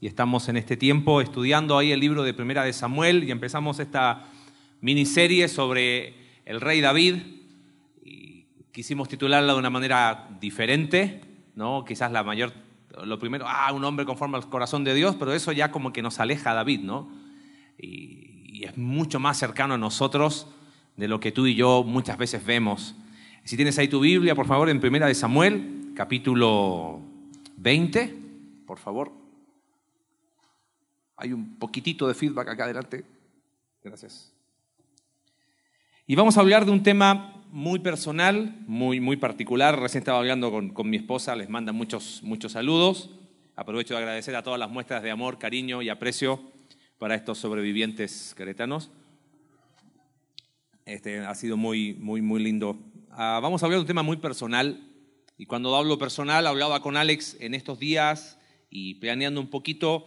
y estamos en este tiempo estudiando ahí el libro de Primera de Samuel y empezamos esta miniserie sobre el rey David y quisimos titularla de una manera diferente, ¿no? Quizás la mayor lo primero, ah, un hombre conforme al corazón de Dios, pero eso ya como que nos aleja a David, ¿no? Y, es mucho más cercano a nosotros de lo que tú y yo muchas veces vemos. Si tienes ahí tu Biblia, por favor, en Primera de Samuel, capítulo 20, por favor. Hay un poquitito de feedback acá adelante. Gracias. Y vamos a hablar de un tema muy personal, muy, muy particular. Recién estaba hablando con, con, mi esposa, les manda muchos, muchos saludos. Aprovecho de agradecer a todas las muestras de amor, cariño y aprecio para estos sobrevivientes queretanos. Este, ha sido muy, muy, muy lindo. Ah, vamos a hablar de un tema muy personal. Y cuando hablo personal, hablaba con Alex en estos días y planeando un poquito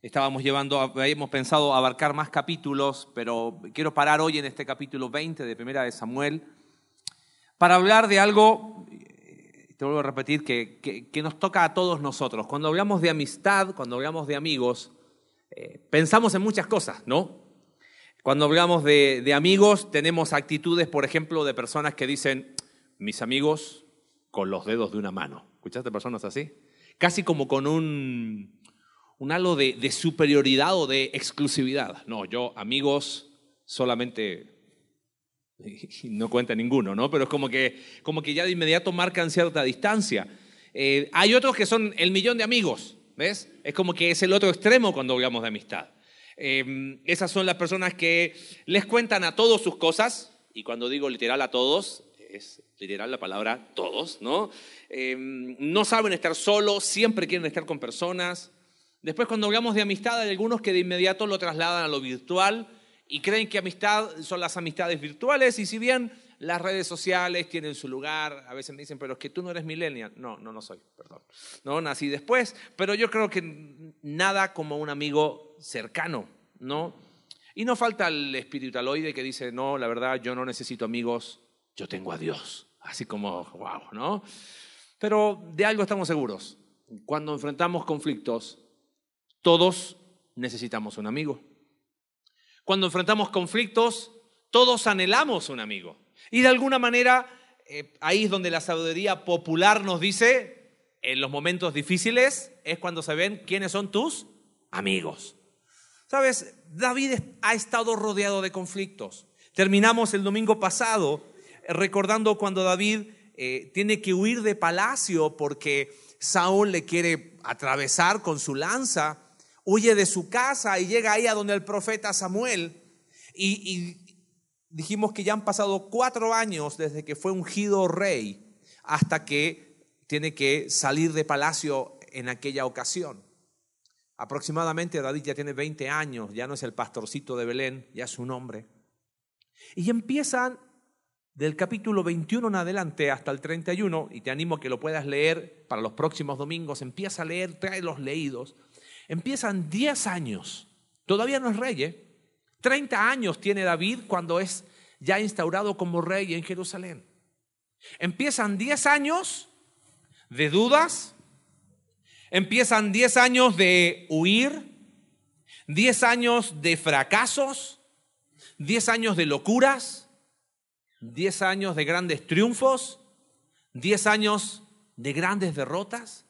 Estábamos llevando, habíamos pensado abarcar más capítulos, pero quiero parar hoy en este capítulo 20 de Primera de Samuel para hablar de algo, te vuelvo a repetir, que, que, nos toca a todos nosotros. Cuando hablamos de amistad, cuando hablamos de amigos, eh, pensamos en muchas cosas, ¿no? Cuando hablamos de, de amigos, tenemos actitudes, por ejemplo, de personas que dicen, mis amigos con los dedos de una mano. ¿Escuchaste personas así? Casi como con un un halo de, superioridad o de exclusividad. No, yo amigos solamente no cuenta ninguno, ¿no? Pero es como que, como que ya de inmediato marcan cierta distancia. Eh, hay otros que son el millón de amigos, ¿ves? Es como que es el otro extremo cuando hablamos de amistad. Em, esas son las personas que les cuentan a todos sus cosas, y cuando digo literal a todos, es literal la palabra todos, ¿no? Em, no saben estar solos, siempre quieren estar con personas, Después cuando hablamos de amistad hay algunos que de inmediato lo trasladan a lo virtual y creen que amistad son las amistades virtuales y si bien las redes sociales tienen su lugar, a veces me dicen, pero es que tú no eres millennial. No, no, no soy, perdón. No, nací después, pero yo creo que nada como un amigo cercano, ¿no? Y no falta el espiritualoide que dice, no, la verdad, yo no necesito amigos, yo tengo a Dios. Así como, wow, ¿no? Pero de algo estamos seguros. Cuando enfrentamos conflictos, todos necesitamos un amigo. Cuando enfrentamos conflictos, todos anhelamos un amigo. Y de alguna manera, eh, ahí es donde la sabiduría popular nos dice, en los momentos difíciles es cuando se ven quiénes son tus amigos. Sabes, David ha estado rodeado de conflictos. Terminamos el domingo pasado eh, recordando cuando David eh, tiene que huir de palacio porque Saúl le quiere atravesar con su lanza huye de su casa y llega ahí a donde el profeta Samuel. Y, dijimos que ya han pasado cuatro años desde que fue ungido rey hasta que tiene que salir de palacio en aquella ocasión. Aproximadamente David ya tiene 20 años, ya no es el pastorcito de Belén, ya es un hombre. Y empiezan del capítulo 21 en adelante hasta el 31, y te animo a que lo puedas leer para los próximos domingos, empieza a leer, trae los leídos. Empiezan 10 años, todavía no es rey, 30 ¿eh? años tiene David cuando es ya instaurado como rey en Jerusalén. Empiezan 10 años de dudas, empiezan 10 años de huir, 10 años de fracasos, 10 años de locuras, 10 años de grandes triunfos, 10 años de grandes derrotas.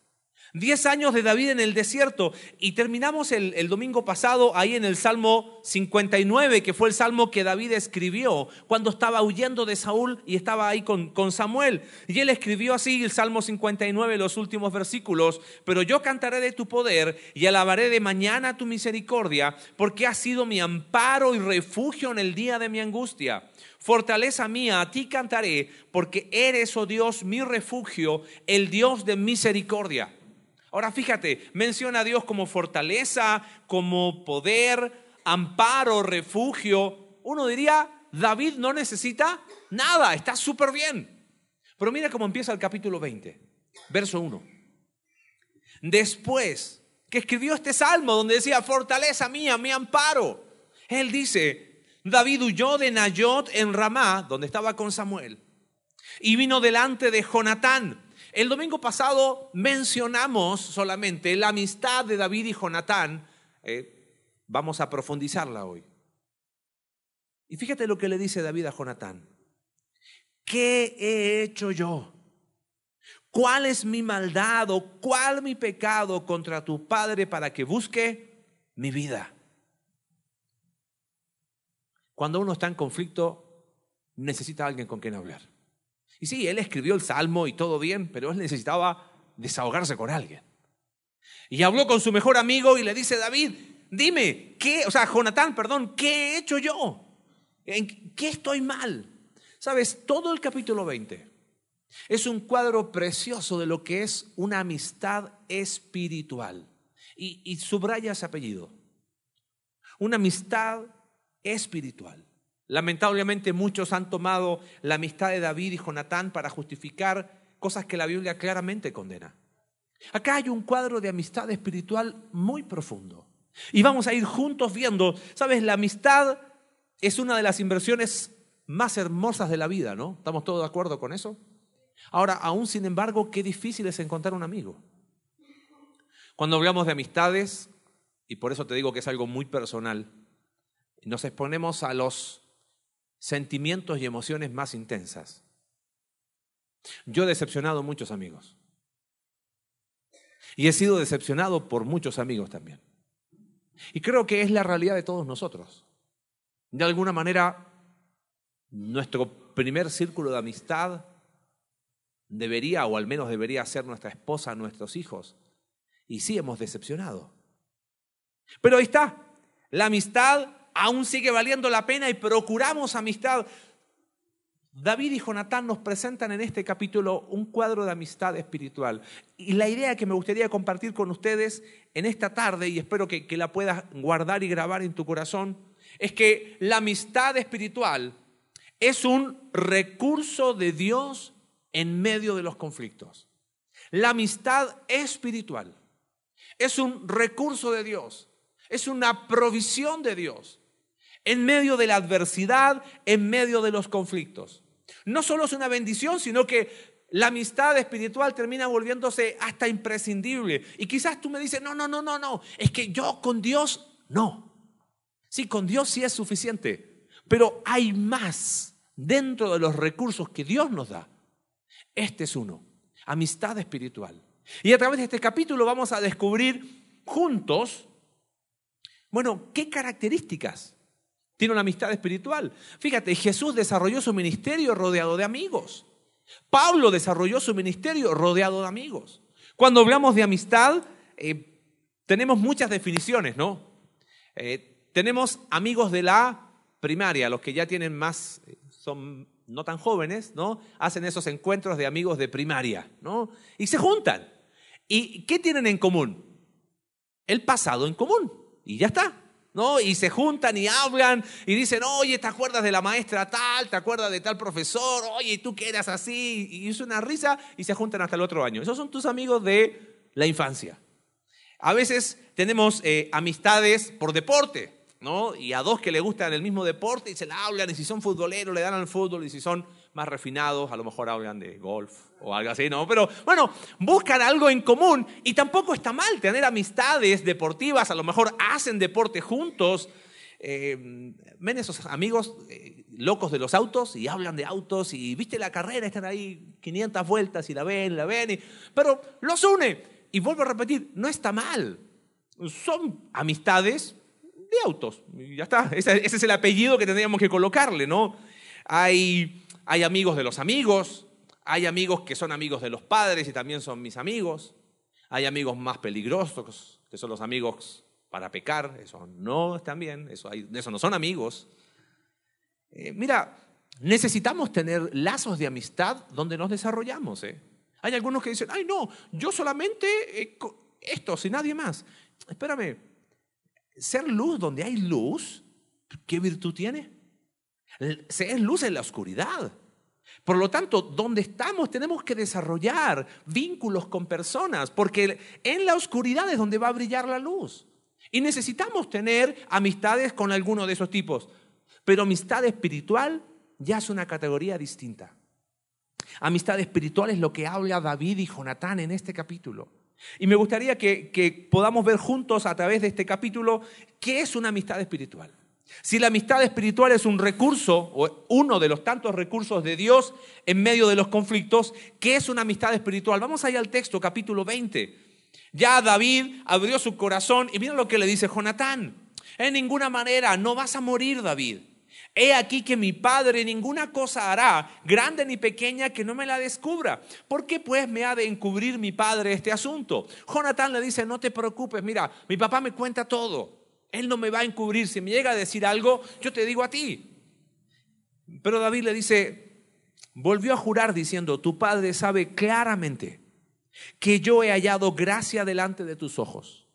Diez años de David en el desierto y terminamos el, domingo pasado ahí en el Salmo 59, que fue el salmo que David escribió cuando estaba huyendo de Saúl y estaba ahí con, con Samuel. Y él escribió así el Salmo 59, los últimos versículos, pero yo cantaré de tu poder y alabaré de mañana tu misericordia, porque has sido mi amparo y refugio en el día de mi angustia. Fortaleza mía, a ti cantaré, porque eres, oh Dios, mi refugio, el Dios de misericordia. Ahora fíjate, menciona a Dios como fortaleza, como poder, amparo, refugio. Uno diría, David no necesita nada, está súper bien. Pero mira cómo empieza el capítulo 20, verso 1. Después que escribió este salmo donde decía, fortaleza mía, mi amparo, él dice, David huyó de Nayot en Ramá, donde estaba con Samuel, y vino delante de Jonatán, El domingo pasado mencionamos solamente la amistad de David y Jonatán. Eh, vamos a profundizarla hoy. Y fíjate lo que le dice David a Jonatán. ¿Qué he hecho yo? ¿Cuál es mi maldad o cuál mi pecado contra tu padre para que busque mi vida? Cuando uno está en conflicto, necesita alguien con quien hablar. Y sí, él escribió el salmo y todo bien, pero él necesitaba desahogarse con alguien. Y habló con su mejor amigo y le dice, David, dime, ¿qué, o sea, Jonatán, perdón, ¿qué he hecho yo? ¿En qué estoy mal? Sabes, todo el capítulo 20 es un cuadro precioso de lo que es una amistad espiritual. Y, y subraya ese apellido. Una amistad espiritual. Lamentablemente muchos han tomado la amistad de David y Jonatán para justificar cosas que la Biblia claramente condena. Acá hay un cuadro de amistad espiritual muy profundo. Y vamos a ir juntos viendo, sabes, la amistad es una de las inversiones más hermosas de la vida, ¿no? ¿Estamos todos de acuerdo con eso? Ahora, aún sin embargo, qué difícil es encontrar un amigo. Cuando hablamos de amistades, y por eso te digo que es algo muy personal, nos exponemos a los sentimientos y emociones más intensas. Yo he decepcionado a muchos amigos. Y he sido decepcionado por muchos amigos también. Y creo que es la realidad de todos nosotros. De alguna manera, nuestro primer círculo de amistad debería, o al menos debería ser nuestra esposa, nuestros hijos. Y sí hemos decepcionado. Pero ahí está, la amistad aún sigue valiendo la pena y procuramos amistad. David y Jonatán nos presentan en este capítulo un cuadro de amistad espiritual. Y la idea que me gustaría compartir con ustedes en esta tarde, y espero que, que la puedas guardar y grabar en tu corazón, es que la amistad espiritual es un recurso de Dios en medio de los conflictos. La amistad espiritual es un recurso de Dios, es una provisión de Dios en medio de la adversidad, en medio de los conflictos. No solo es una bendición, sino que la amistad espiritual termina volviéndose hasta imprescindible. Y quizás tú me dices, no, no, no, no, no, es que yo con Dios no. Sí, con Dios sí es suficiente, pero hay más dentro de los recursos que Dios nos da. Este es uno, amistad espiritual. Y a través de este capítulo vamos a descubrir juntos, bueno, qué características tiene una amistad espiritual. Fíjate, Jesús desarrolló su ministerio rodeado de amigos. Pablo desarrolló su ministerio rodeado de amigos. Cuando hablamos de amistad, eh, tenemos muchas definiciones, ¿no? Eh, tenemos amigos de la primaria, los que ya tienen más, eh, son no tan jóvenes, ¿no? Hacen esos encuentros de amigos de primaria, ¿no? Y se juntan. ¿Y qué tienen en común? El pasado en común. Y ya está. ¿No? Y se juntan y hablan y dicen, oye, ¿te acuerdas de la maestra tal? ¿Te acuerdas de tal profesor? Oye, ¿tú qué eras así? Y es una risa y se juntan hasta el otro año. Esos son tus amigos de la infancia. A veces tenemos eh, amistades por deporte, ¿no? Y a dos que le gustan el mismo deporte y se la hablan, y si son futboleros le dan al fútbol, y si son más refinados, a lo mejor hablan de golf o algo así, ¿no? Pero bueno, buscan algo en común y tampoco está mal tener amistades deportivas, a lo mejor hacen deporte juntos. Eh, ven esos amigos eh, locos de los autos y hablan de autos y viste la carrera, están ahí 500 vueltas y la ven, la ven, pero los une. Y vuelvo a repetir, no está mal. Son amistades de autos. Y ya está. Ese es el apellido que tendríamos que colocarle, ¿no? Hay hay amigos de los amigos, hay amigos que son amigos de los padres y también son mis amigos. Hay amigos más peligrosos, que son los amigos para pecar, eso no están bien, eso, eso no son amigos. Eh, mira, necesitamos tener lazos de amistad donde nos desarrollamos. ¿eh? Hay algunos que dicen, ay no, yo solamente eh, esto, sin nadie más. Espérame, ser luz donde hay luz, ¿qué virtud tiene? Se es luz en la oscuridad. Por lo tanto, donde estamos tenemos que desarrollar vínculos con personas, porque en la oscuridad es donde va a brillar la luz. Y necesitamos tener amistades con alguno de esos tipos. Pero amistad espiritual ya es una categoría distinta. Amistad espiritual es lo que habla David y Jonatán en este capítulo. Y me gustaría que, que podamos ver juntos a través de este capítulo qué es una amistad espiritual. Si la amistad espiritual es un recurso, o uno de los tantos recursos de Dios en medio de los conflictos, ¿qué es una amistad espiritual? Vamos allá al texto, capítulo 20. Ya David abrió su corazón y mira lo que le dice Jonatán. En ninguna manera, no vas a morir, David. He aquí que mi padre ninguna cosa hará, grande ni pequeña, que no me la descubra. ¿Por qué pues me ha de encubrir mi padre este asunto? Jonatán le dice, no te preocupes, mira, mi papá me cuenta todo. Él no me va a encubrir. Si me llega a decir algo, yo te digo a ti. Pero David le dice, volvió a jurar diciendo, tu padre sabe claramente que yo he hallado gracia delante de tus ojos.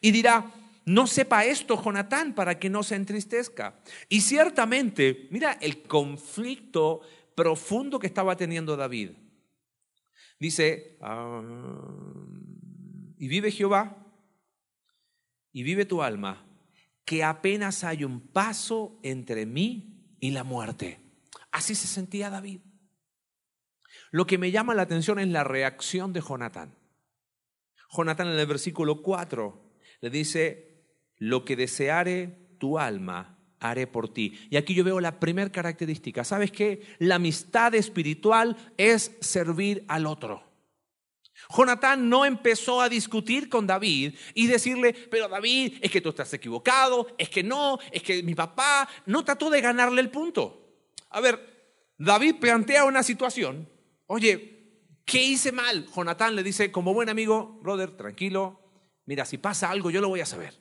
Y dirá, no sepa esto Jonatán para que no se entristezca. Y ciertamente, mira el conflicto profundo que estaba teniendo David. Dice, ah, y vive Jehová, y vive tu alma, que apenas hay un paso entre mí y la muerte. Así se sentía David. Lo que me llama la atención es la reacción de Jonatán. Jonatán en el versículo 4 le dice, lo que deseare tu alma, haré por ti. Y aquí yo veo la primera característica. ¿Sabes qué? La amistad espiritual es servir al otro. Jonatán no empezó a discutir con David y decirle, pero David, es que tú estás equivocado, es que no, es que mi papá no trató de ganarle el punto. A ver, David plantea una situación, oye, ¿qué hice mal? Jonatán le dice, como buen amigo, brother, tranquilo, mira, si pasa algo yo lo voy a saber.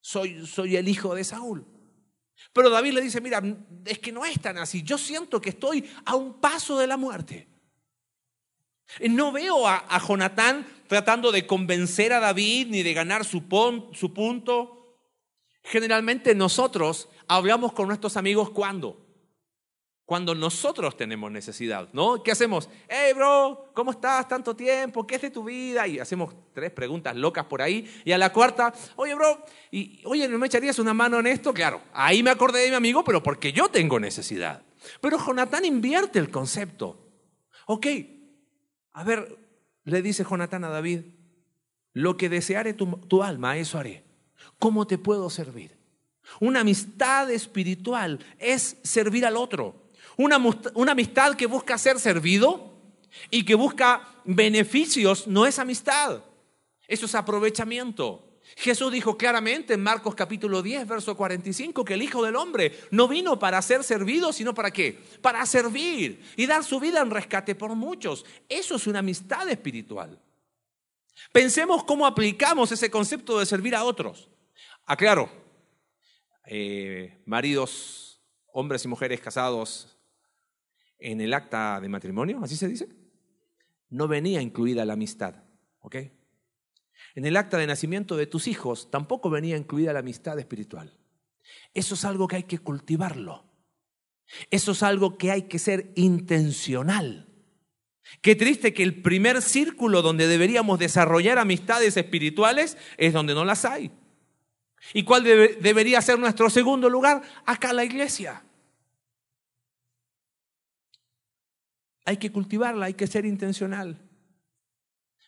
Soy, soy el hijo de Saúl. Pero David le dice, mira, es que no es tan así, yo siento que estoy a un paso de la muerte. No veo a, Jonatán tratando de convencer a David ni de ganar su, su punto. Generalmente nosotros hablamos con nuestros amigos cuando. Cuando nosotros tenemos necesidad, ¿no? ¿Qué hacemos? Hey, bro, ¿cómo estás? Tanto tiempo, ¿qué es de tu vida? Y hacemos tres preguntas locas por ahí. Y a la cuarta, oye, bro, y, oye, ¿no me echarías una mano en esto? Claro, ahí me acordé de mi amigo, pero porque yo tengo necesidad. Pero Jonatán invierte el concepto. Ok, a ver, le dice Jonatán a David, lo que deseare tu, alma, eso haré. ¿Cómo te puedo servir? Una amistad espiritual es servir al otro. Una, una, amistad que busca ser servido y que busca beneficios no es amistad. Eso es aprovechamiento. Jesús dijo claramente en Marcos capítulo 10, verso 45, que el Hijo del Hombre no vino para ser servido, sino para qué? Para servir y dar su vida en rescate por muchos. Eso es una amistad espiritual. Pensemos cómo aplicamos ese concepto de servir a otros. Aclaro, eh, maridos, hombres y mujeres casados en el acta de matrimonio, así se dice, no venía incluida la amistad, ¿ok? En el acta de nacimiento de tus hijos tampoco venía incluida la amistad espiritual. Eso es algo que hay que cultivarlo. Eso es algo que hay que ser intencional. Qué triste que el primer círculo donde deberíamos desarrollar amistades espirituales es donde no las hay. ¿Y cuál debería ser nuestro segundo lugar? Acá la iglesia. Hay que cultivarla, hay que ser intencional.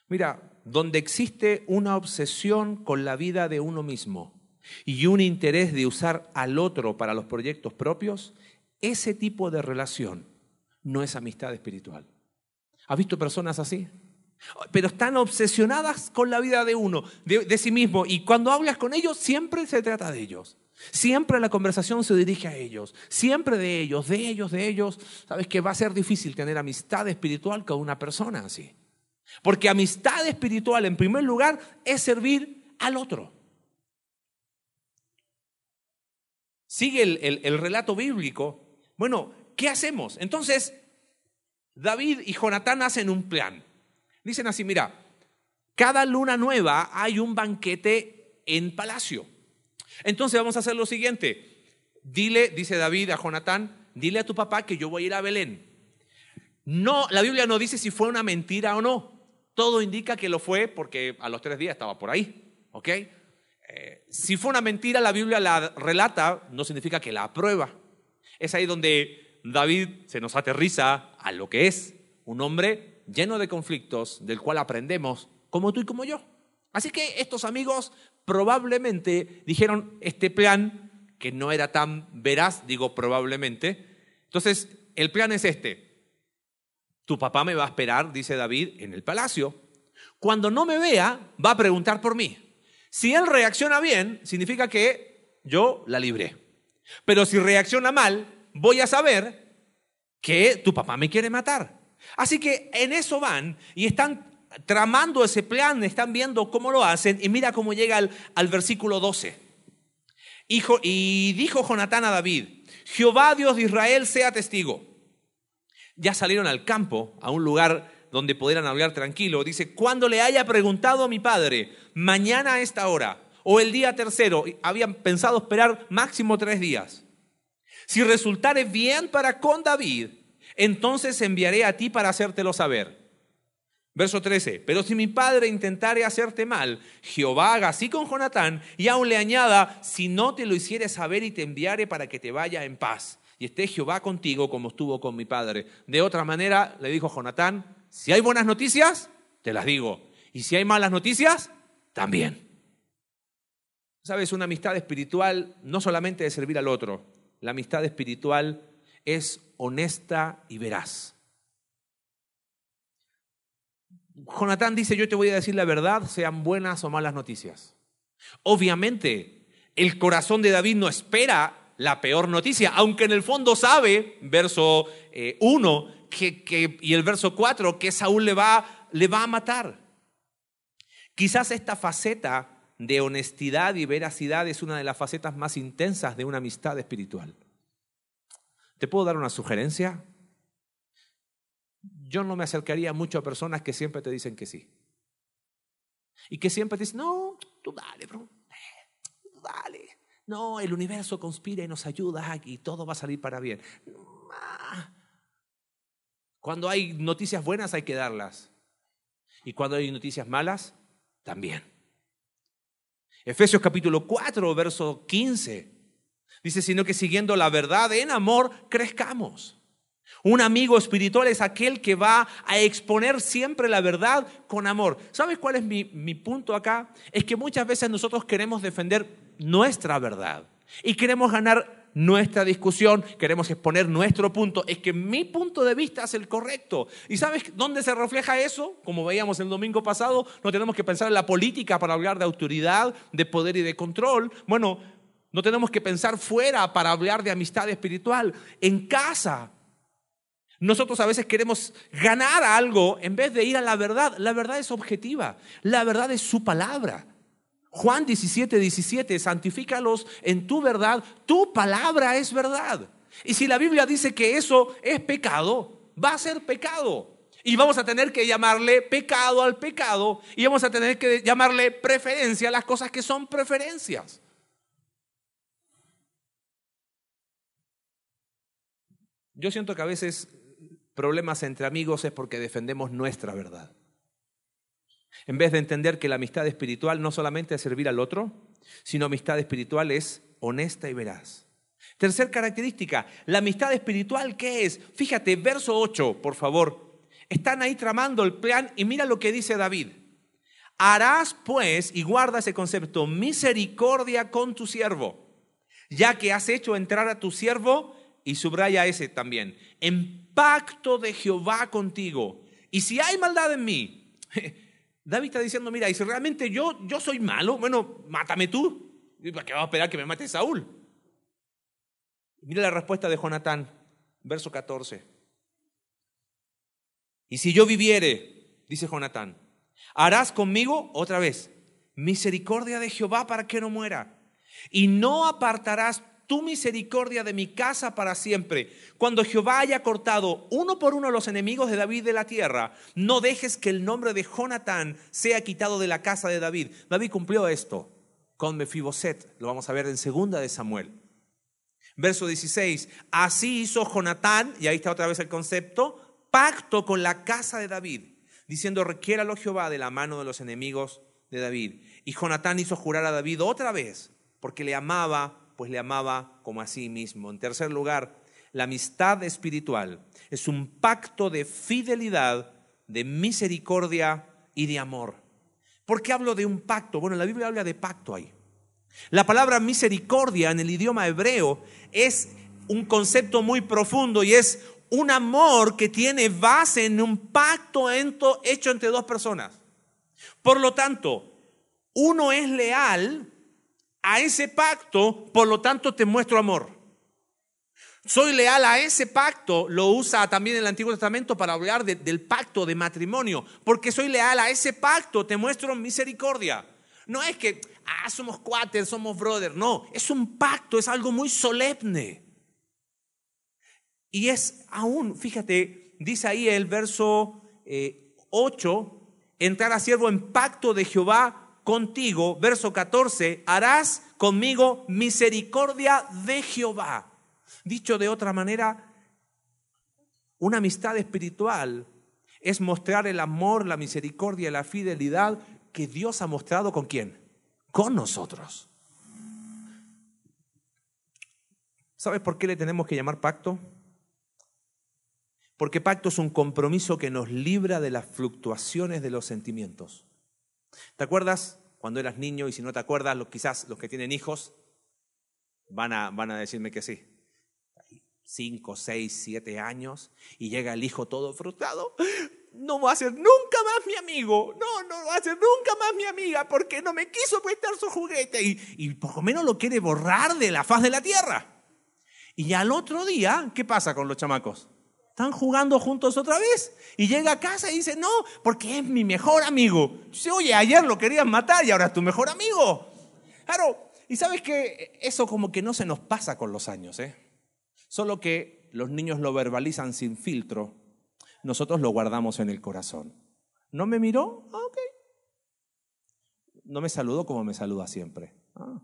Mira, donde existe una obsesión con la vida de uno mismo y un interés de usar al otro para los proyectos propios, ese tipo de relación no es amistad espiritual. ¿Has visto personas así? Pero están obsesionadas con la vida de uno, de, sí mismo, y cuando hablas con ellos siempre se trata de ellos. Siempre la conversación se dirige a ellos, siempre de ellos, de ellos, de ellos. Sabes que va a ser difícil tener amistad espiritual con una persona así. Porque amistad espiritual, en primer lugar, es servir al otro. Sigue el, relato bíblico. Bueno, ¿qué hacemos? Entonces, David y Jonatán hacen un plan. Dicen así, mira, cada luna nueva hay un banquete en palacio. Entonces vamos a hacer lo siguiente. Dile, dice David a Jonatán, dile a tu papá que yo voy a ir a Belén. No, la Biblia no dice si fue una mentira o no. Todo indica que lo fue porque a los tres días estaba por ahí. ¿Ok? Eh, si fue una mentira, la Biblia la relata, no significa que la aprueba. Es ahí donde David se nos aterriza a lo que es. un hombre lleno de conflictos, del cual aprendemos, como tú y como yo. Así que estos amigos probablemente dijeron este plan, que no era tan veraz, digo probablemente. Entonces, el plan es este. Tu papá me va a esperar, dice David, en el palacio. Cuando no me vea, va a preguntar por mí. Si él reacciona bien, significa que yo la libré. Pero si reacciona mal, voy a saber que tu papá me quiere matar. Así que en eso van y están tramando ese plan, están viendo cómo lo hacen y mira cómo llega al, versículo 12. y dijo Jonatán a David, Jehová Dios de Israel sea testigo. Ya salieron al campo, a un lugar donde pudieran hablar tranquilo. Dice, cuando le haya preguntado a mi padre, mañana a esta hora, o el día tercero, habían pensado esperar máximo tres días. Si resultare bien para con David, entonces enviaré a ti para hacértelo saber. Verso 13, pero si mi padre intentare hacerte mal, Jehová haga así con Jonatán y aún le añada, si no te lo hiciere saber y te enviare para que te vaya en paz. Y esté Jehová contigo como estuvo con mi padre. De otra manera, le dijo Jonatán, si hay buenas noticias, te las digo. Y si hay malas noticias, también. Sabes, una amistad espiritual no solamente de servir al otro, la amistad espiritual es honesta y veraz. Jonatán dice, yo te voy a decir la verdad, sean buenas o malas noticias. Obviamente, el corazón de David no espera la peor noticia, aunque en el fondo sabe, verso 1 eh, que, y el verso 4, que Saúl le va, le va a matar. Quizás esta faceta de honestidad y veracidad es una de las facetas más intensas de una amistad espiritual. ¿Te puedo dar una sugerencia? yo no me acercaría mucho a personas que siempre te dicen que sí. Y que siempre te dicen, no, tú dale, bro, tú dale. No, el universo conspira y nos ayuda y todo va a salir para bien. Cuando hay noticias buenas hay que darlas. Y cuando hay noticias malas, también. Efesios capítulo 4, verso 15. Dice, sino que siguiendo la verdad en amor, crezcamos. Un amigo espiritual es aquel que va a exponer siempre la verdad con amor. ¿Sabes cuál es mi, punto acá? Es que muchas veces nosotros queremos defender nuestra verdad y queremos ganar nuestra discusión, queremos exponer nuestro punto. Es que mi punto de vista es el correcto. ¿Y sabes dónde se refleja eso? Como veíamos el domingo pasado, no tenemos que pensar en la política para hablar de autoridad, de poder y de control. Bueno, no tenemos que pensar fuera para hablar de amistad espiritual. En casa nosotros a veces queremos ganar algo en vez de ir a la verdad. La verdad es objetiva. La verdad es su palabra. Juan 17, 17, santifícalos en tu verdad. Tu palabra es verdad. Y si la Biblia dice que eso es pecado, va a ser pecado. Y vamos a tener que llamarle pecado al pecado y vamos a tener que llamarle preferencia a las cosas que son preferencias. Yo siento que a veces problemas entre amigos es porque defendemos nuestra verdad. En vez de entender que la amistad espiritual no solamente es servir al otro, sino amistad espiritual es honesta y veraz. Tercer característica, la amistad espiritual, ¿qué es? Fíjate, verso 8, por favor. Están ahí tramando el plan y mira lo que dice David. Harás pues, y guarda ese concepto, misericordia con tu siervo, ya que has hecho entrar a tu siervo, y subraya ese también, en pacto de Jehová contigo. Y si hay maldad en mí, David está diciendo, mira, y si realmente yo, yo soy malo, bueno, mátame tú. ¿Para qué vamos a esperar que me mate Saúl? Mira la respuesta de Jonatán, verso 14. Y si yo viviere, dice Jonatán, harás conmigo otra vez misericordia de Jehová para que no muera. Y no apartarás tu misericordia de mi casa para siempre. Cuando Jehová haya cortado uno por uno los enemigos de David de la tierra, no dejes que el nombre de Jonatán sea quitado de la casa de David. David cumplió esto con Mefiboset, lo vamos a ver en segunda de Samuel. Verso 16, así hizo Jonatán, y ahí está otra vez el concepto, pacto con la casa de David, diciendo, requiéralo Jehová de la mano de los enemigos de David. Y Jonatán hizo jurar a David otra vez, porque le amaba pues le amaba como a sí mismo. En tercer lugar, La amistad espiritual es un pacto de fidelidad, de misericordia y de amor. ¿Por qué hablo de un pacto? Bueno, la Biblia habla de pacto ahí. La palabra misericordia en el idioma hebreo es un concepto muy profundo y es un amor que tiene base en un pacto hecho entre dos personas. Por lo tanto, uno es leal a ese pacto, por lo tanto te muestro amor. Soy leal a ese pacto, lo usa también el Antiguo Testamento para hablar del pacto de matrimonio, porque soy leal a ese pacto, te muestro misericordia. No es que, ah, somos cuates, somos brothers, no, es un pacto, es algo muy solemne. Y es aún, fíjate, dice ahí el verso 8, eh, entrar a siervo en pacto de Jehová contigo, verso 14, harás conmigo misericordia de Jehová. Dicho de otra manera, una amistad espiritual es mostrar el amor, la misericordia la fidelidad que Dios ha mostrado con quién? Con nosotros. ¿Sabes por qué le tenemos que llamar pacto? Porque pacto es un compromiso que nos libra de las fluctuaciones de los sentimientos. ¿Te acuerdas cuando eras niño? Y si no te acuerdas, quizás los que tienen hijos van a, van a decirme que sí cinco, seis, siete años y llega el hijo todo frustrado, no va a ser nunca más mi amigo, no, no va a ser nunca más mi amiga porque no me quiso prestar su juguete y, y por lo menos lo quiere borrar de la faz de la tierra. Y al otro día, ¿qué pasa con los chamacos? Están jugando juntos otra vez. Y llega a casa y dice, no, porque es mi mejor amigo. Dice, oye, ayer lo querían matar y ahora es tu mejor amigo. Claro, y sabes que eso como que no se nos pasa con los años, ¿eh? Solo que los niños lo verbalizan sin filtro, nosotros lo guardamos en el corazón. ¿No me miró? Ah, ok. No me saludó como me saluda siempre. Ah.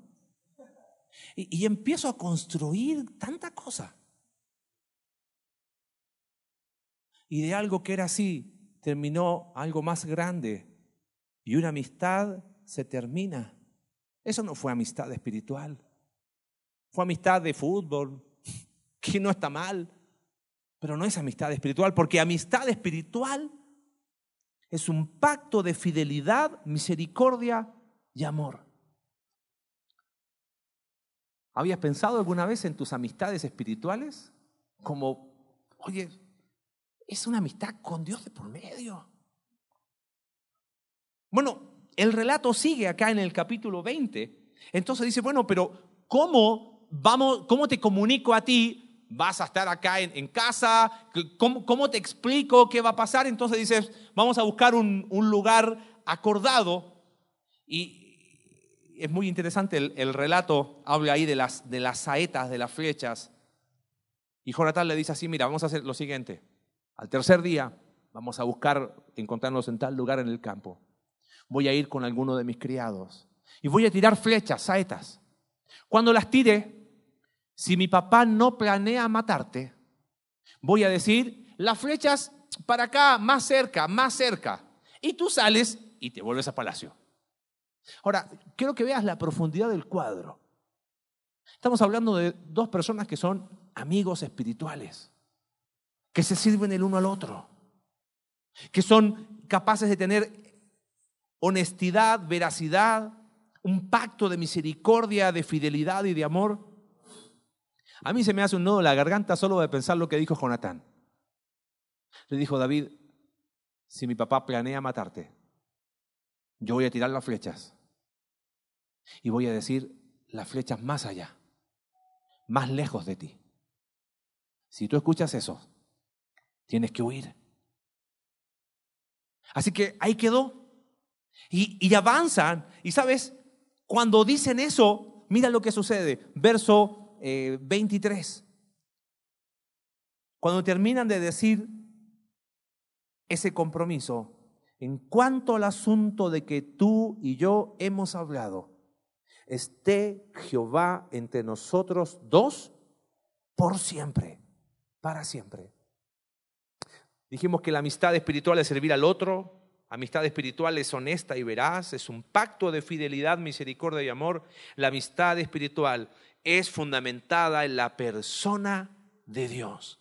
Y, y empiezo a construir tanta cosa. Y de algo que era así, terminó algo más grande. Y una amistad se termina. Eso no fue amistad espiritual. Fue amistad de fútbol, que no está mal, pero no es amistad espiritual, porque amistad espiritual es un pacto de fidelidad, misericordia y amor. ¿Habías pensado alguna vez en tus amistades espirituales? Como, oye, es una amistad con Dios de por medio. Bueno, el relato sigue acá en el capítulo 20. Entonces dice, bueno, pero ¿cómo vamos, cómo te comunico a ti vas a estar acá en, casa, ¿Cómo, te explico qué va a pasar? Entonces dices, vamos a buscar un, lugar acordado. Y es muy interesante el, relato, habla ahí de las, de las saetas, de las flechas. Y Jonathan le dice así, mira, vamos a hacer lo siguiente. Al tercer día vamos a buscar encontrarnos en tal lugar en el campo. Voy a ir con alguno de mis criados y voy a tirar flechas, saetas. Cuando las tire, si mi papá no planea matarte, voy a decir, las flechas para acá, más cerca, más cerca. Y tú sales y te vuelves a palacio. Ahora, quiero que veas la profundidad del cuadro. Estamos hablando de dos personas que son amigos espirituales, que se sirven el uno al otro, que son capaces de tener honestidad, veracidad, un pacto de misericordia, de fidelidad y de amor. A mí se me hace un nudo en la garganta solo de pensar lo que dijo Jonatán. Le dijo David, si mi papá planea matarte, yo voy a tirar las flechas y voy a decir las flechas más allá, más lejos de ti. Si tú escuchas eso, tienes que huir. Así que ahí quedó. Y, avanzan. Y sabes, cuando dicen eso, mira lo que sucede. Verso 23. Eh, Cuando terminan de decir ese compromiso, en cuanto al asunto de que tú y yo hemos hablado, esté Jehová entre nosotros dos por siempre, para siempre. Dijimos que la amistad espiritual es servir al otro, amistad espiritual es honesta y veraz, es un pacto de fidelidad, misericordia y amor. La amistad espiritual es fundamentada en la persona de Dios.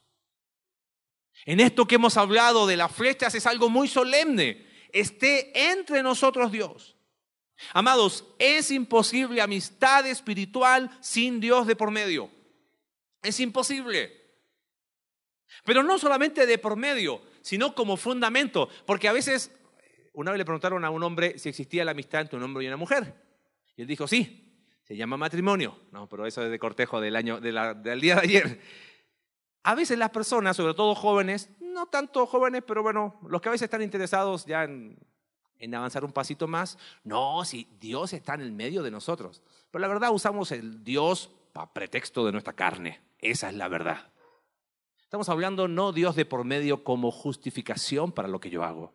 En esto que hemos hablado de las flechas es algo muy solemne. Esté entre nosotros Dios. Amados, es imposible amistad espiritual sin Dios de por medio. Es imposible. Pero no solamente de por medio, sino como fundamento. Porque a veces, una vez le preguntaron a un hombre si existía la amistad entre un hombre y una mujer. Y él dijo, sí, se llama matrimonio. No, pero eso es de cortejo del, año, del día de ayer. A veces las personas, sobre todo jóvenes, no tanto jóvenes, pero bueno, los que a veces están interesados ya en, en avanzar un pasito más, no, si Dios está en el medio de nosotros. Pero la verdad usamos el Dios para pretexto de nuestra carne. Esa es la verdad. Estamos hablando no Dios de por medio como justificación para lo que yo hago.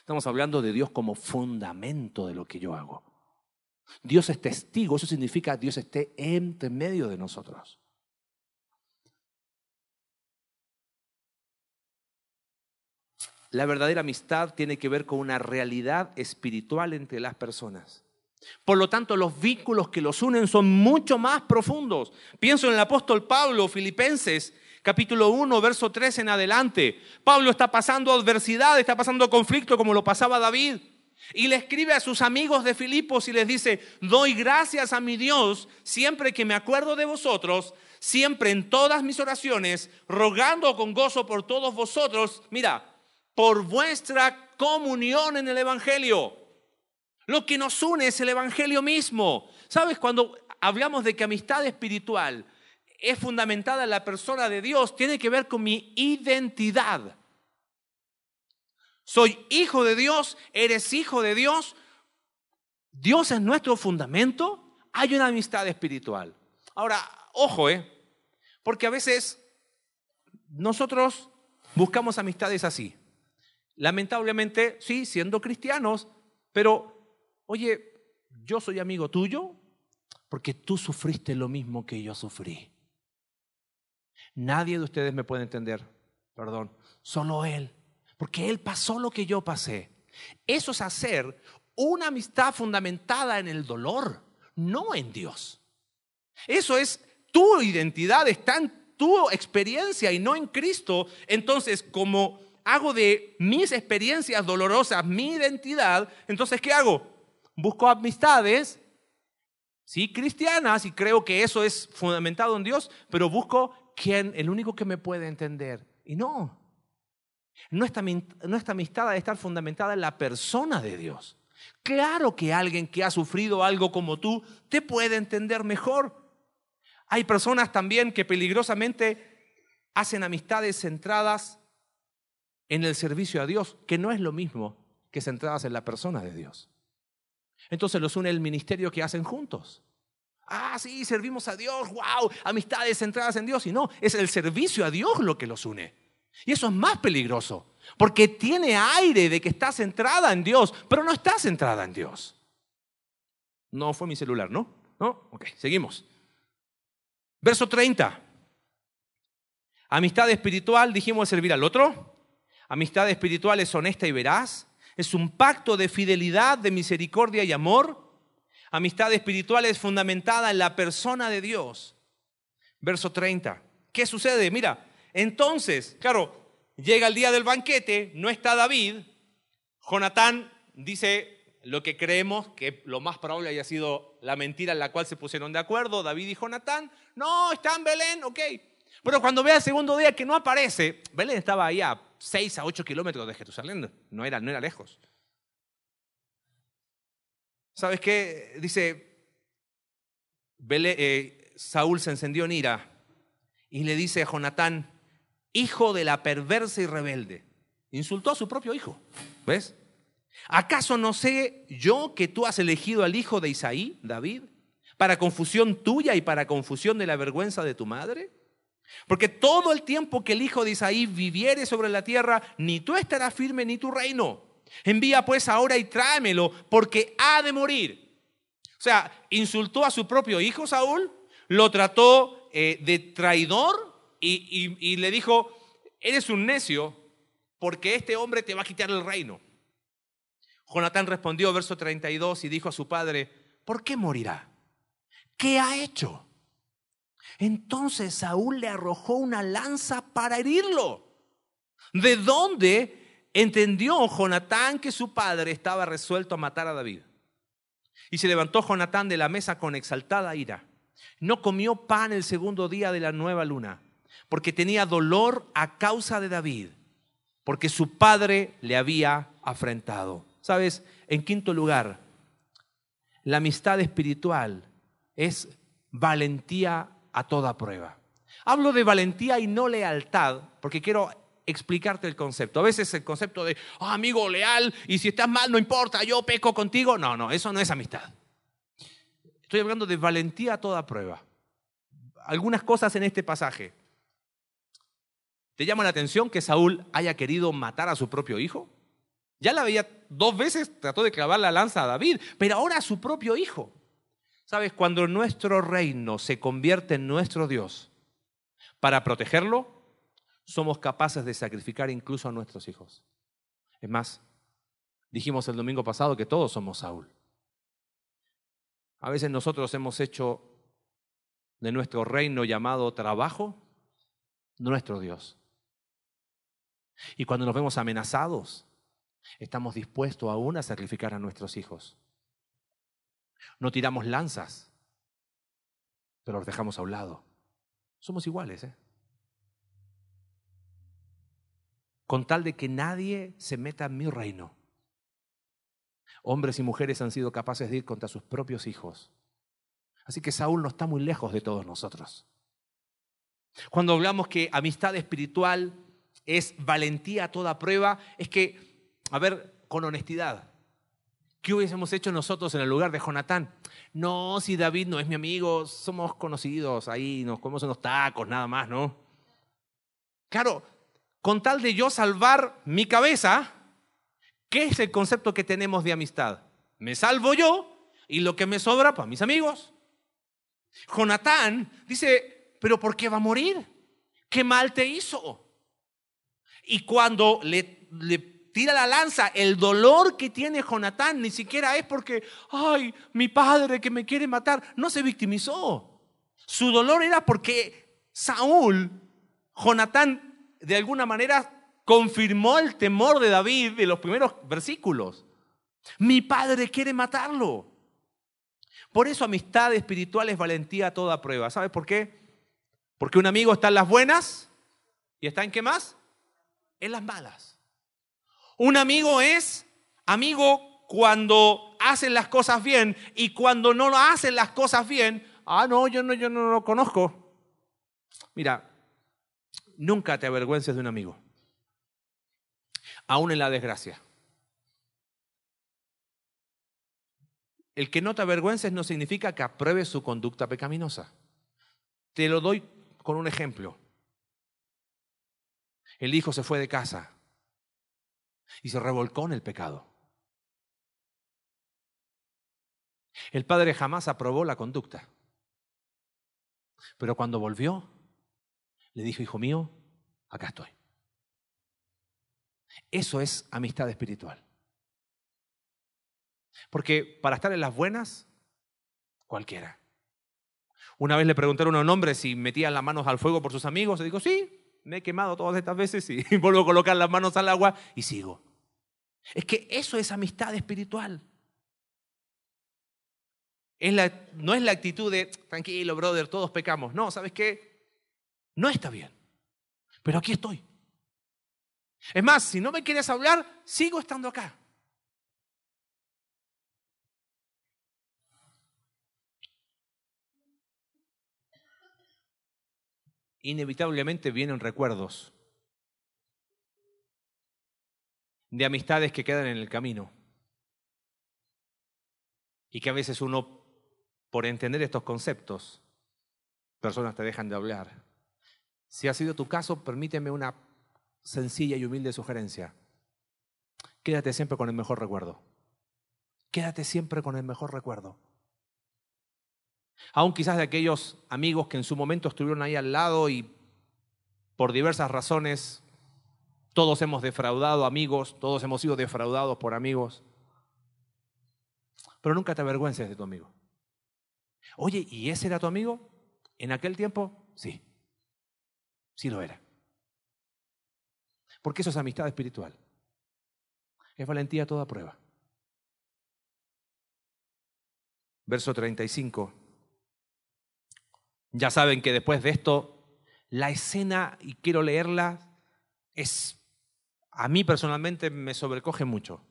Estamos hablando de Dios como fundamento de lo que yo hago. Dios es testigo, eso significa Dios esté entre medio de nosotros. La verdadera amistad tiene que ver con una realidad espiritual entre las personas. Por lo tanto, los vínculos que los unen son mucho más profundos. Pienso en el apóstol Pablo, Filipenses, capítulo 1, verso 3 en adelante. Pablo está pasando adversidad, está pasando conflicto como lo pasaba David. Y le escribe a sus amigos de Filipos y les dice, doy gracias a mi Dios siempre que me acuerdo de vosotros, siempre en todas mis oraciones, rogando con gozo por todos vosotros, mira, por vuestra comunión en el Evangelio. Lo que nos une es el Evangelio mismo. ¿Sabes? Cuando hablamos de que amistad espiritual es fundamentada en la persona de Dios, tiene que ver con mi identidad. Soy hijo de Dios, eres hijo de Dios. Dios es nuestro fundamento. Hay una amistad espiritual. Ahora, ojo, ¿eh? Porque a veces nosotros buscamos amistades así. Lamentablemente, sí, siendo cristianos, pero, oye, yo soy amigo tuyo porque tú sufriste lo mismo que yo sufrí. Nadie de ustedes me puede entender, perdón, solo Él, porque Él pasó lo que yo pasé. Eso es hacer una amistad fundamentada en el dolor, no en Dios. Eso es tu identidad, está en tu experiencia y no en Cristo. Entonces, como hago de mis experiencias dolorosas mi identidad, entonces ¿qué hago? Busco amistades, sí, cristianas, y creo que eso es fundamentado en Dios, pero busco quien, el único que me puede entender. Y no, nuestra, nuestra amistad debe estar fundamentada en la persona de Dios. Claro que alguien que ha sufrido algo como tú te puede entender mejor. Hay personas también que peligrosamente hacen amistades centradas en el servicio a Dios, que no es lo mismo que centradas en la persona de Dios. Entonces los une el ministerio que hacen juntos. Ah, sí, servimos a Dios, wow, amistades centradas en Dios. Y no, es el servicio a Dios lo que los une. Y eso es más peligroso, porque tiene aire de que está centrada en Dios, pero no está centrada en Dios. No fue mi celular, ¿no? ¿No? Ok, seguimos. Verso 30. Amistad espiritual, dijimos servir al otro. Amistad espiritual es honesta y veraz. Es un pacto de fidelidad, de misericordia y amor. Amistad espiritual es fundamentada en la persona de Dios. Verso 30. ¿Qué sucede? Mira, entonces, claro, llega el día del banquete, no está David. Jonatán dice lo que creemos que lo más probable haya sido la mentira en la cual se pusieron de acuerdo, David y Jonatán. No, está en Belén, ok. Pero cuando vea el segundo día que no aparece, Belén estaba ahí a 6 a 8 kilómetros de Jerusalén, no era, no era lejos. ¿Sabes qué? Dice, eh, Saúl se encendió en ira y le dice a Jonatán, hijo de la perversa y rebelde. Insultó a su propio hijo. ¿Ves? ¿Acaso no sé yo que tú has elegido al hijo de Isaí, David, para confusión tuya y para confusión de la vergüenza de tu madre? Porque todo el tiempo que el hijo de Isaí viviere sobre la tierra, ni tú estarás firme ni tu reino. Envía pues ahora y tráemelo, porque ha de morir. O sea, insultó a su propio hijo Saúl, lo trató eh, de traidor y, y le dijo, eres un necio, porque este hombre te va a quitar el reino. Jonatán respondió, verso 32, y dijo a su padre, ¿por qué morirá? ¿Qué ha hecho? Entonces Saúl le arrojó una lanza para herirlo. ¿De dónde entendió Jonatán que su padre estaba resuelto a matar a David? Y se levantó Jonatán de la mesa con exaltada ira. No comió pan el segundo día de la nueva luna, porque tenía dolor a causa de David, porque su padre le había afrentado. ¿Sabes? En quinto lugar, la amistad espiritual es valentía a toda prueba. Hablo de valentía y no lealtad, porque quiero explicarte el concepto. A veces el concepto de, ah, amigo leal, y si estás mal, no importa, yo peco contigo. No, no, eso no es amistad. Estoy hablando de valentía a toda prueba. Algunas cosas en este pasaje. ¿Te llama la atención que Saúl haya querido matar a su propio hijo? Ya la veía dos veces, trató de clavar la lanza a David, pero ahora a su propio hijo. ¿Sabes? Cuando nuestro reino se convierte en nuestro Dios, para protegerlo, somos capaces de sacrificar incluso a nuestros hijos. Es más, dijimos el domingo pasado que todos somos Saúl. A veces nosotros hemos hecho de nuestro reino llamado trabajo nuestro Dios. Y cuando nos vemos amenazados, estamos dispuestos aún a sacrificar a nuestros hijos. No tiramos lanzas, pero los dejamos a un lado. Somos iguales, ¿eh? Con tal de que nadie se meta en mi reino. Hombres y mujeres han sido capaces de ir contra sus propios hijos. Así que Saúl no está muy lejos de todos nosotros. Cuando hablamos que amistad espiritual es valentía a toda prueba, es que, a ver, con honestidad, ¿qué hubiésemos hecho nosotros en el lugar de Jonatán? No, si David no es mi amigo, somos conocidos, ahí nos comemos unos tacos, nada más, ¿no? Claro, con tal de yo salvar mi cabeza, ¿qué es el concepto que tenemos de amistad? Me salvo yo y lo que me sobra para mis amigos. Jonatán dice, pero ¿por qué va a morir? ¿Qué mal te hizo? Y cuando le, le tira la lanza, el dolor que tiene Jonatán ni siquiera es porque, ay, mi padre que me quiere matar, no se victimizó. Su dolor era porque Saúl, Jonatán, de alguna manera confirmó el temor de David de los primeros versículos. Mi padre quiere matarlo. Por eso amistad espiritual es valentía a toda prueba. ¿Sabes por qué? Porque un amigo está en las buenas y está en qué más? En las malas. Un amigo es amigo cuando hacen las cosas bien y cuando no hacen las cosas bien, ah, no, yo no, yo no lo conozco. Mira, nunca te avergüences de un amigo, aún en la desgracia. El que no te avergüences no significa que apruebes su conducta pecaminosa. Te lo doy con un ejemplo. El hijo se fue de casa y se revolcó en el pecado. El padre jamás aprobó la conducta. Pero cuando volvió, le dijo, hijo mío, acá estoy. Eso es amistad espiritual. Porque para estar en las buenas, cualquiera. Una vez le preguntaron a un hombre si metía las manos al fuego por sus amigos. Y dijo, sí, me he quemado todas estas veces y vuelvo a colocar las manos al agua y sigo. Es que eso es amistad espiritual. Es la, no es la actitud de, tranquilo, brother, todos pecamos. No, ¿sabes qué? No está bien. Pero aquí estoy. Es más, si no me quieres hablar, sigo estando acá. inevitablemente vienen recuerdos de amistades que quedan en el camino. Y que a veces uno, por entender estos conceptos, personas te dejan de hablar. Si ha sido tu caso, permíteme una sencilla y humilde sugerencia. Quédate siempre con el mejor recuerdo. Quédate siempre con el mejor recuerdo. Aún quizás de aquellos amigos que en su momento estuvieron ahí al lado y por diversas razones todos hemos defraudado amigos, todos hemos sido defraudados por amigos. Pero nunca te avergüences de tu amigo. Oye, ¿y ese era tu amigo? En aquel tiempo, sí. Sí lo era. Porque eso es amistad espiritual. Es valentía a toda prueba. Verso 35. Ya saben que después de esto, la escena, y quiero leerla, es, a mí personalmente me sobrecoge mucho.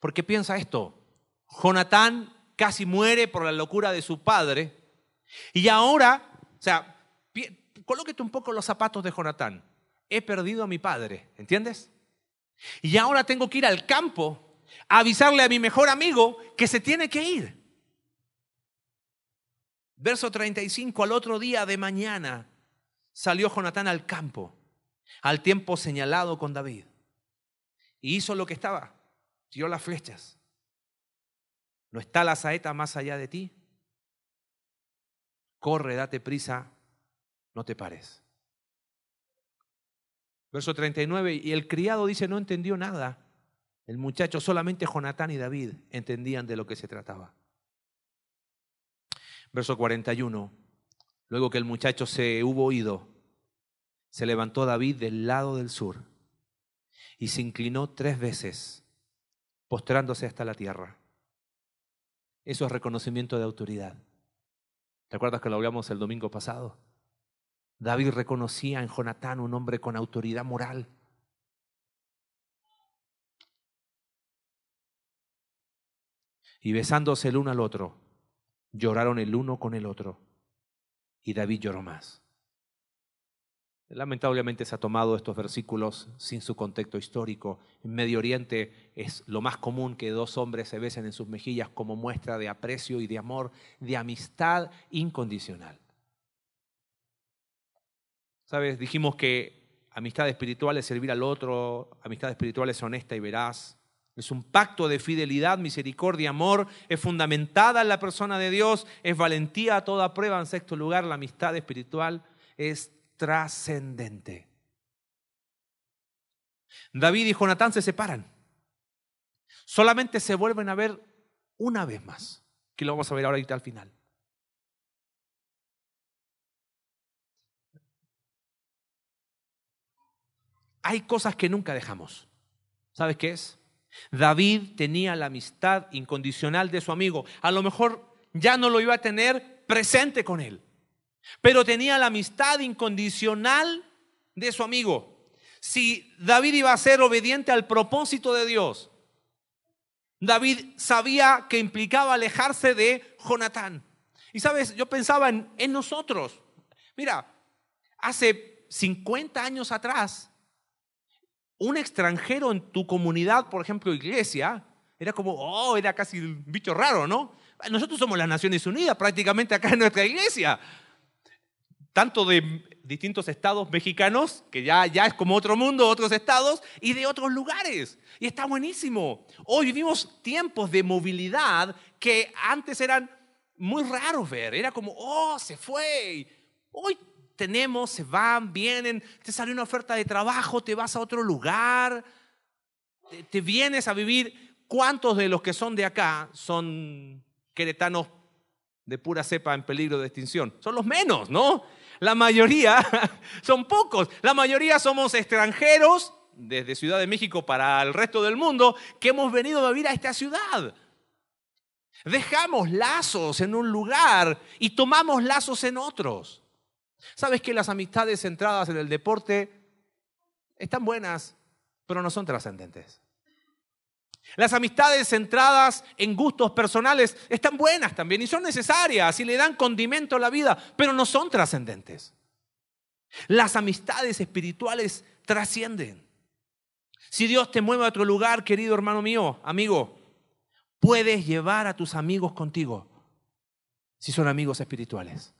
Porque piensa esto, Jonatán casi muere por la locura de su padre, y ahora, o sea, colóquete un poco los zapatos de Jonatán. He perdido a mi padre, ¿entiendes? Y ahora tengo que ir al campo a avisarle a mi mejor amigo que se tiene que ir. Verso 35, al otro día de mañana salió Jonatán al campo, al tiempo señalado con David, y hizo lo que estaba, tiró las flechas. ¿No está la saeta más allá de ti? Corre, date prisa, no te pares. Verso 39, y el criado dice, no entendió nada. El muchacho, solamente Jonatán y David entendían de lo que se trataba. Verso 41. Luego que el muchacho se hubo ido, se levantó David del lado del sur y se inclinó tres veces, postrándose hasta la tierra. Eso es reconocimiento de autoridad. ¿Te acuerdas que lo hablamos el domingo pasado? David reconocía en Jonatán un hombre con autoridad moral. Y besándose el uno al otro, lloraron el uno con el otro. Y David lloró más. Lamentablemente se ha tomado estos versículos sin su contexto histórico. En Medio Oriente es lo más común que dos hombres se besen en sus mejillas como muestra de aprecio y de amor, de amistad incondicional. ¿Sabes? Dijimos que amistad espiritual es servir al otro, amistad espiritual es honesta y veraz, es un pacto de fidelidad, misericordia, amor. Es fundamentada en la persona de Dios. Es valentía a toda prueba. En sexto lugar, la amistad espiritual es trascendente. David y Jonatán se separan. Solamente se vuelven a ver una vez más, que lo vamos a ver ahorita al final. Hay cosas que nunca dejamos. ¿Sabes qué es? David tenía la amistad incondicional de su amigo. A lo mejor ya no lo iba a tener presente con él, pero tenía la amistad incondicional de su amigo. Si David iba a ser obediente al propósito de Dios, David sabía que implicaba alejarse de Jonatán. Y sabes, yo pensaba en, en nosotros. Mira, hace 50 años atrás, un extranjero en tu comunidad, por ejemplo, iglesia, era como, oh, era casi un bicho raro, ¿no? Nosotros somos las Naciones Unidas prácticamente acá en nuestra iglesia. Tanto de distintos estados mexicanos, que ya, ya es como otro mundo, otros estados, y de otros lugares. Y está buenísimo. Hoy vivimos tiempos de movilidad que antes eran muy raros ver. Era como, oh, se fue. Hoy tenemos, se van, vienen, te sale una oferta de trabajo, te vas a otro lugar, te, vienes a vivir. ¿Cuántos de los que son de acá son queretanos de pura cepa en peligro de extinción? Son los menos, ¿no? La mayoría son pocos. La mayoría somos extranjeros desde Ciudad de México para el resto del mundo que hemos venido a vivir a esta ciudad. Dejamos lazos en un lugar y tomamos lazos en otros. ¿Sabes que las amistades centradas en el deporte están buenas, pero no son trascendentes? Las amistades centradas en gustos personales están buenas también y son necesarias y le dan condimento a la vida, pero no son trascendentes. Las amistades espirituales trascienden. Si Dios te mueve a otro lugar, querido hermano mío, amigo, puedes llevar a tus amigos contigo si son amigos espirituales.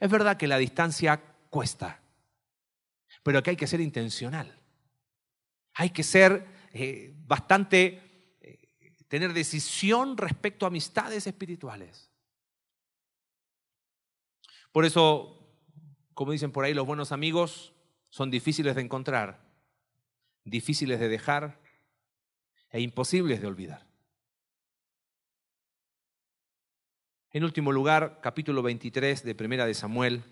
Es verdad que la distancia cuesta, pero que hay que ser intencional. Hay que ser eh, bastante, eh, tener decisión respecto a amistades espirituales. Por eso, como dicen por ahí, los buenos amigos son difíciles de encontrar, difíciles de dejar e imposibles de olvidar. En último lugar, capítulo 23 de Primera de Samuel.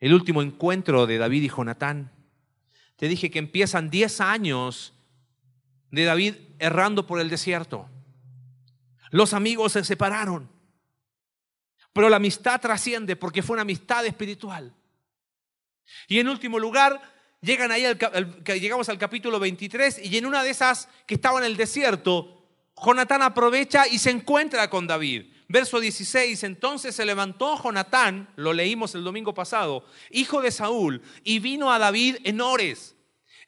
El último encuentro de David y Jonatán. Te dije que empiezan 10 años de David errando por el desierto. Los amigos se separaron. Pero la amistad trasciende porque fue una amistad espiritual. Y en último lugar, llegan ahí al, llegamos al capítulo 23 y en una de esas que estaba en el desierto, Jonatán aprovecha y se encuentra con David. Verso 16, entonces se levantó Jonatán, lo leímos el domingo pasado, hijo de Saúl, y vino a David en Ores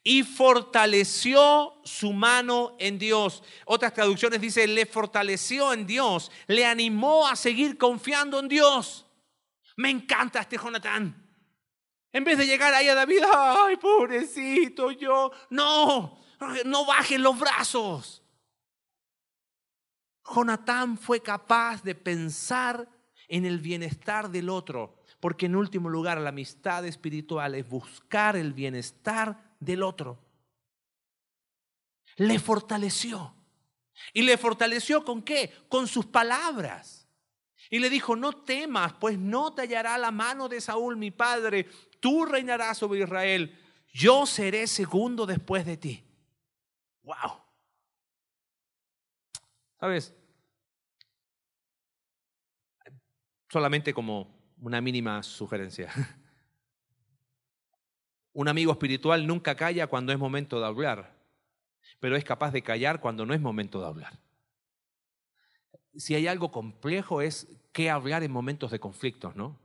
y fortaleció su mano en Dios. Otras traducciones dicen, le fortaleció en Dios, le animó a seguir confiando en Dios. Me encanta este Jonatán. En vez de llegar ahí a David, ay, pobrecito yo, no, no bajen los brazos. Jonatán fue capaz de pensar en el bienestar del otro, porque en último lugar la amistad espiritual es buscar el bienestar del otro. Le fortaleció. ¿Y le fortaleció con qué? Con sus palabras. Y le dijo, no temas, pues no te hallará la mano de Saúl, mi padre, tú reinarás sobre Israel, yo seré segundo después de ti. ¡Wow! ¿Sabes? Solamente como una mínima sugerencia. Un amigo espiritual nunca calla cuando es momento de hablar, pero es capaz de callar cuando no es momento de hablar. Si hay algo complejo es qué hablar en momentos de conflictos, ¿no?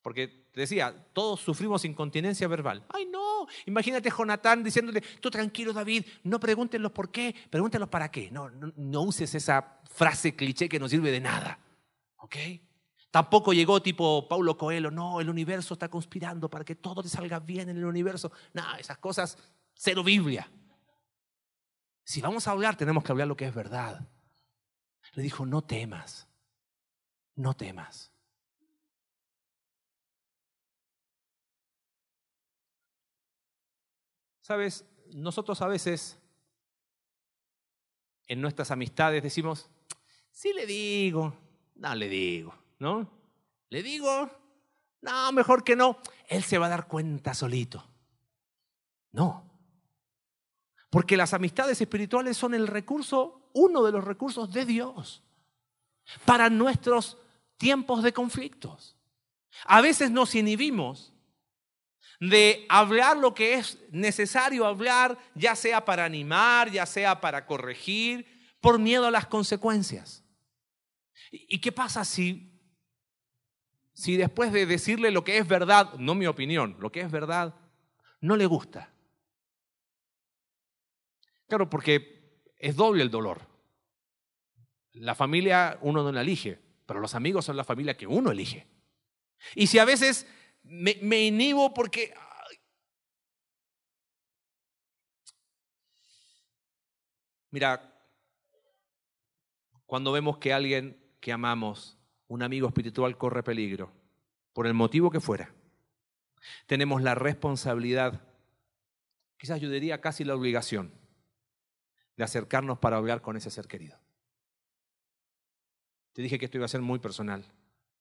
Porque decía, todos sufrimos incontinencia verbal. Ay, no, Imagínate Jonatán diciéndole, tú tranquilo David, no pregunten los por qué, pregúntenlos para qué. No, no, uses esa frase cliché que no sirve de nada. ¿Ok? Tampoco llegó tipo Paulo Coelho, no, el universo está conspirando para que todo te salga bien en el universo. No, esas cosas, cero Biblia. Si vamos a hablar, tenemos que hablar lo que es verdad. Le dijo, no temas, no temas. Sabes, nosotros a veces en nuestras amistades decimos, sí le digo, no le digo, ¿no? Le digo, no, mejor que no, él se va a dar cuenta solito. No, porque las amistades espirituales son el recurso, uno de los recursos de Dios para nuestros tiempos de conflictos. A veces nos inhibimos de hablar lo que es necesario hablar, ya sea para animar, ya sea para corregir, por miedo a las consecuencias. ¿Y qué pasa si, si después de decirle lo que es verdad, no mi opinión, lo que es verdad, no le gusta? Claro, porque es doble el dolor. La familia uno no la elige, pero los amigos son la familia que uno elige. Y si a veces me, me inhibo porque... Mira, cuando vemos que alguien que amamos, un amigo espiritual, corre peligro, por el motivo que fuera, tenemos la responsabilidad, quizás yo diría casi la obligación, de acercarnos para hablar con ese ser querido. Te dije que esto iba a ser muy personal.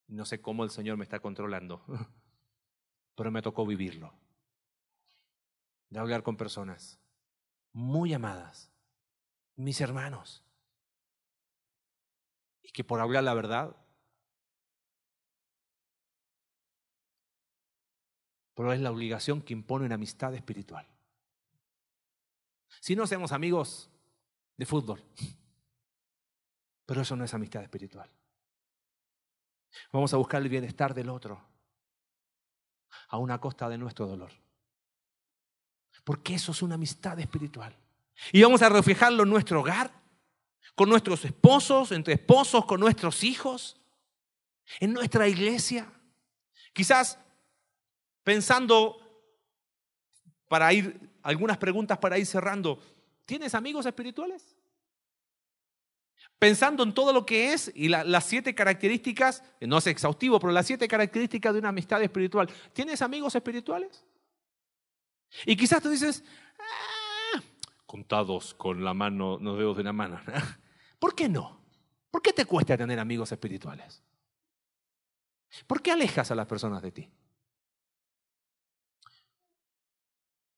No sé cómo el Señor me está controlando. pero me tocó vivirlo. De hablar con personas muy amadas, mis hermanos, y que por hablar la verdad, pero es la obligación que impone una amistad espiritual. Si no seamos amigos de fútbol, pero eso no es amistad espiritual. Vamos a buscar el bienestar del otro a una costa de nuestro dolor. Porque eso es una amistad espiritual. Y vamos a reflejarlo en nuestro hogar, con nuestros esposos, entre esposos, con nuestros hijos, en nuestra iglesia. Quizás pensando para ir, algunas preguntas para ir cerrando, ¿tienes amigos espirituales? Pensando en todo lo que es y las siete características, no es exhaustivo, pero las siete características de una amistad espiritual. ¿Tienes amigos espirituales? Y quizás tú dices, ah, contados con la mano, los dedos de una mano. ¿Por qué no? ¿Por qué te cuesta tener amigos espirituales? ¿Por qué alejas a las personas de ti?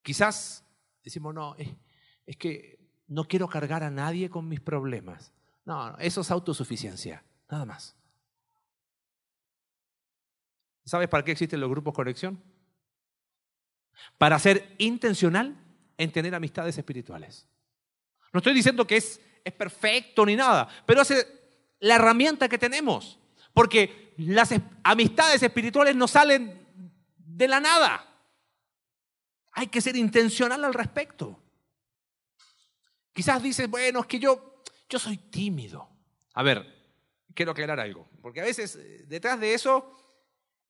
Quizás decimos, no, es, que no quiero cargar a nadie con mis problemas. No, eso es autosuficiencia, nada más. ¿Sabes para qué existen los grupos conexión? Para ser intencional en tener amistades espirituales. No estoy diciendo que es, es perfecto ni nada, pero es la herramienta que tenemos. Porque las amistades espirituales no salen de la nada. Hay que ser intencional al respecto. Quizás dices, bueno, es que yo, yo soy tímido. A ver, quiero aclarar algo, porque a veces eh, detrás de eso,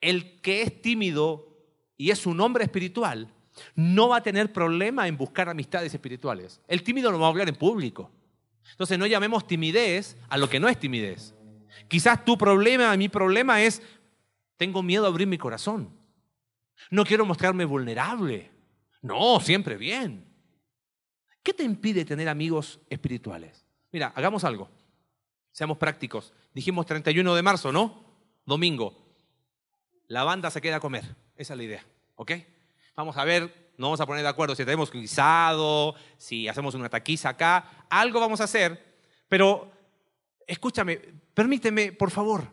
el que es tímido y es un hombre espiritual, no va a tener problema en buscar amistades espirituales. El tímido no va a hablar en público. Entonces no llamemos timidez a lo que no es timidez. Quizás tu problema, mi problema es, tengo miedo a abrir mi corazón. No quiero mostrarme vulnerable. No, siempre bien. ¿Qué te impide tener amigos espirituales? Mira, hagamos algo. Seamos prácticos. Dijimos 31 de marzo, ¿no? Domingo. La banda se queda a comer. Esa es la idea. ¿Ok? Vamos a ver, no vamos a poner de acuerdo si tenemos guisado, si hacemos una taquiza acá. Algo vamos a hacer. Pero escúchame, permíteme, por favor.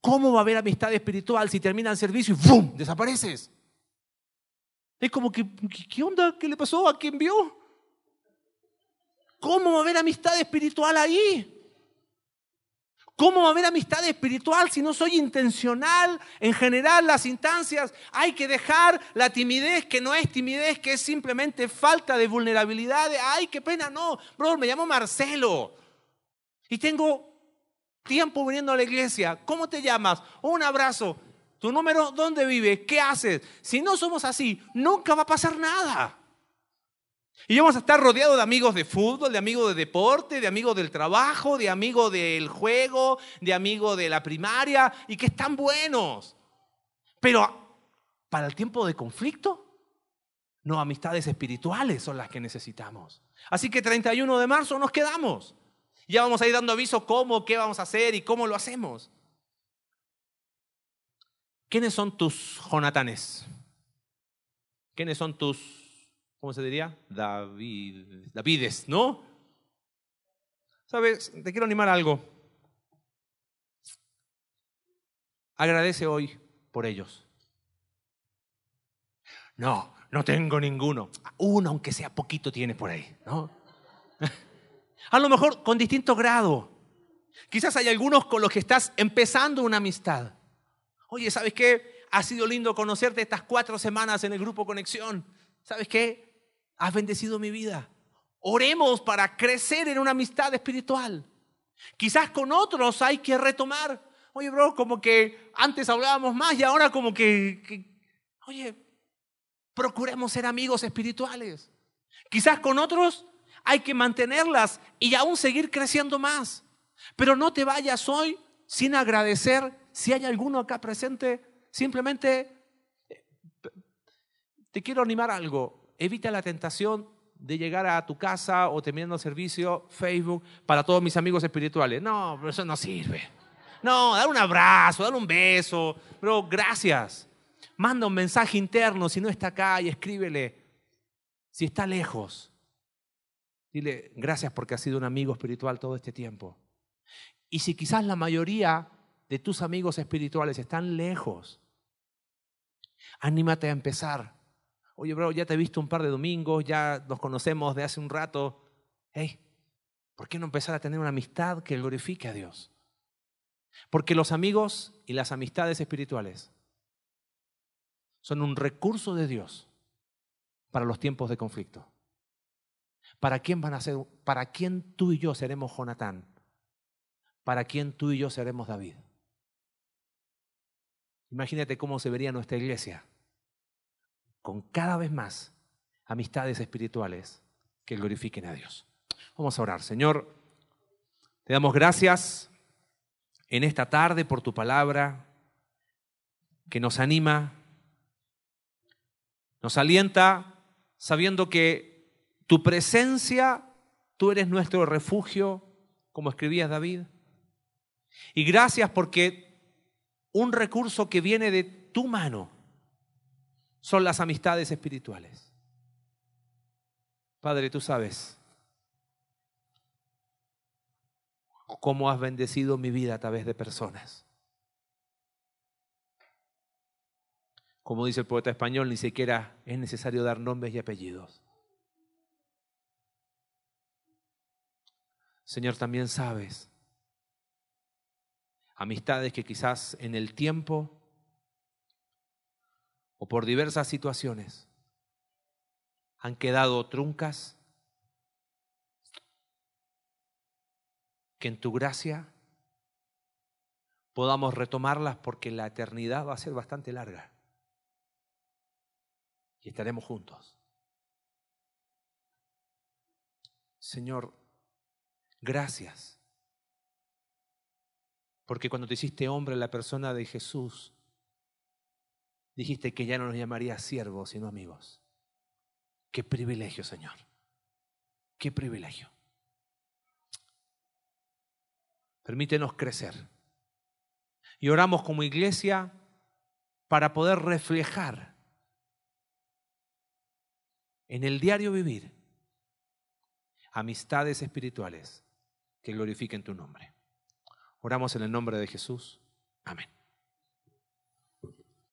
¿Cómo va a haber amistad espiritual si termina el servicio y ¡bum! desapareces? Es como que, ¿qué onda? ¿Qué le pasó? ¿A quién vio? ¿Cómo va a haber amistad espiritual ahí? ¿Cómo va a haber amistad espiritual si no soy intencional en general las instancias? Hay que dejar la timidez que no es timidez, que es simplemente falta de vulnerabilidad. ay, qué pena, no. Bro, me llamo Marcelo y tengo tiempo viniendo a la iglesia. ¿Cómo te llamas? Un abrazo. ¿Tu número dónde vive? ¿Qué haces? Si no somos así, nunca va a pasar nada. Y vamos a estar rodeados de amigos de fútbol, de amigos de deporte, de amigos del trabajo, de amigos del juego, de amigos de la primaria, y que están buenos. Pero para el tiempo de conflicto, no, amistades espirituales son las que necesitamos. Así que 31 de marzo nos quedamos. Ya vamos a ir dando aviso cómo, qué vamos a hacer y cómo lo hacemos. ¿Quiénes son tus Jonatanes? ¿Quiénes son tus, cómo se diría? David, Davides, ¿no? Sabes, te quiero animar a algo. Agradece hoy por ellos. No, no tengo ninguno. Uno, aunque sea poquito, tienes por ahí, ¿no? A lo mejor con distinto grado. Quizás hay algunos con los que estás empezando una amistad. Oye, ¿sabes qué? Ha sido lindo conocerte estas cuatro semanas en el grupo Conexión. ¿Sabes qué? Has bendecido mi vida. Oremos para crecer en una amistad espiritual. Quizás con otros hay que retomar. Oye, bro, como que antes hablábamos más y ahora como que, oye, procuremos ser amigos espirituales. Quizás con otros hay que mantenerlas y aún seguir creciendo más. Pero no te vayas hoy sin agradecer si hay alguno acá presente, simplemente te quiero animar algo. Evita la tentación de llegar a tu casa o terminando servicio, Facebook, para todos mis amigos espirituales. No, eso no sirve. No, dar un abrazo, dar un beso. Pero gracias. Manda un mensaje interno si no está acá y escríbele. Si está lejos, dile gracias porque has sido un amigo espiritual todo este tiempo. Y si quizás la mayoría de tus amigos espirituales están lejos, anímate a empezar. Oye, bro, ya te he visto un par de domingos, ya nos conocemos de hace un rato. Hey, ¿por qué no empezar a tener una amistad que glorifique a Dios? Porque los amigos y las amistades espirituales son un recurso de Dios para los tiempos de conflicto. ¿Para quién van a ser? ¿Para quién tú y yo seremos Jonatán? ¿Para quién tú y yo seremos David? Imagínate cómo se vería nuestra iglesia con cada vez más amistades espirituales que glorifiquen a Dios. Vamos a orar. Señor, te damos gracias en esta tarde por tu palabra que nos anima, nos alienta sabiendo que tu presencia, tú eres nuestro refugio, como escribías David, Y gracias porque un recurso que viene de tu mano son las amistades espirituales. Padre, tú sabes cómo has bendecido mi vida a través de personas. Como dice el poeta español, ni siquiera es necesario dar nombres y apellidos. Señor, también sabes amistades que quizás en el tiempo o por diversas situaciones han quedado truncas, que en tu gracia podamos retomarlas porque la eternidad va a ser bastante larga y estaremos juntos. Señor, gracias. Porque cuando te hiciste hombre, la persona de Jesús, dijiste que ya no nos llamaría siervos, sino amigos. Qué privilegio, Señor. Qué privilegio. Permítenos crecer. Y oramos como iglesia para poder reflejar en el diario vivir amistades espirituales que glorifiquen tu nombre. Oramos en el nombre de Jesús. Amén.